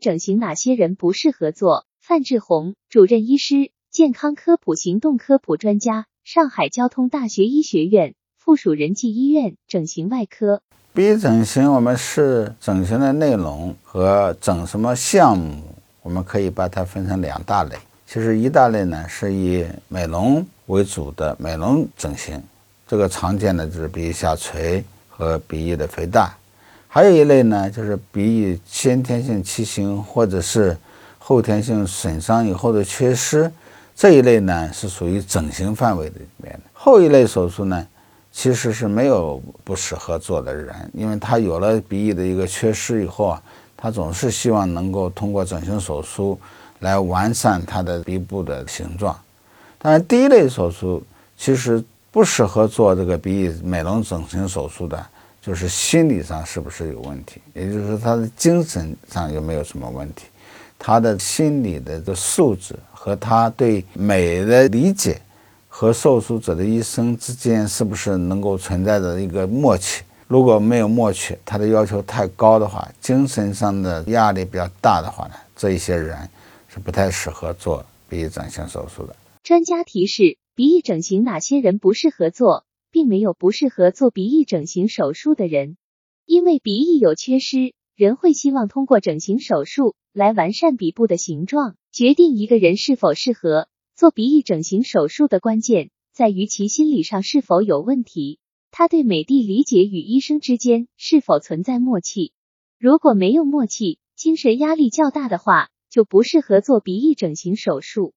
整形哪些人不适合做？范志红，主任医师，健康科普行动科普专家，上海交通大学医学院附属仁济医院整形外科。鼻整形，我们是整形的内容和整什么项目，我们可以把它分成两大类。其实一大类呢是以美容为主的美容整形，这个常见的就是鼻下垂和鼻翼的肥大。还有一类呢，就是鼻翼先天性畸形或者是后天性损伤以后的缺失，这一类呢是属于整形范围里面的。后一类手术呢，其实是没有不适合做的人，因为他有了鼻翼的一个缺失以后啊，他总是希望能够通过整形手术来完善他的鼻部的形状。当然，第一类手术其实不适合做这个鼻翼美容整形手术的。就是心理上是不是有问题？也就是说，他的精神上有没有什么问题？他的心理的这素质和他对美的理解，和受术者的医生之间是不是能够存在着一个默契？如果没有默契，他的要求太高的话，精神上的压力比较大的话呢，这一些人是不太适合做鼻翼整形手术的。专家提示：鼻翼整形哪些人不适合做？并没有不适合做鼻翼整形手术的人，因为鼻翼有缺失，人会希望通过整形手术来完善鼻部的形状。决定一个人是否适合做鼻翼整形手术的关键，在于其心理上是否有问题，他对美的理解与医生之间是否存在默契。如果没有默契，精神压力较大的话，就不适合做鼻翼整形手术。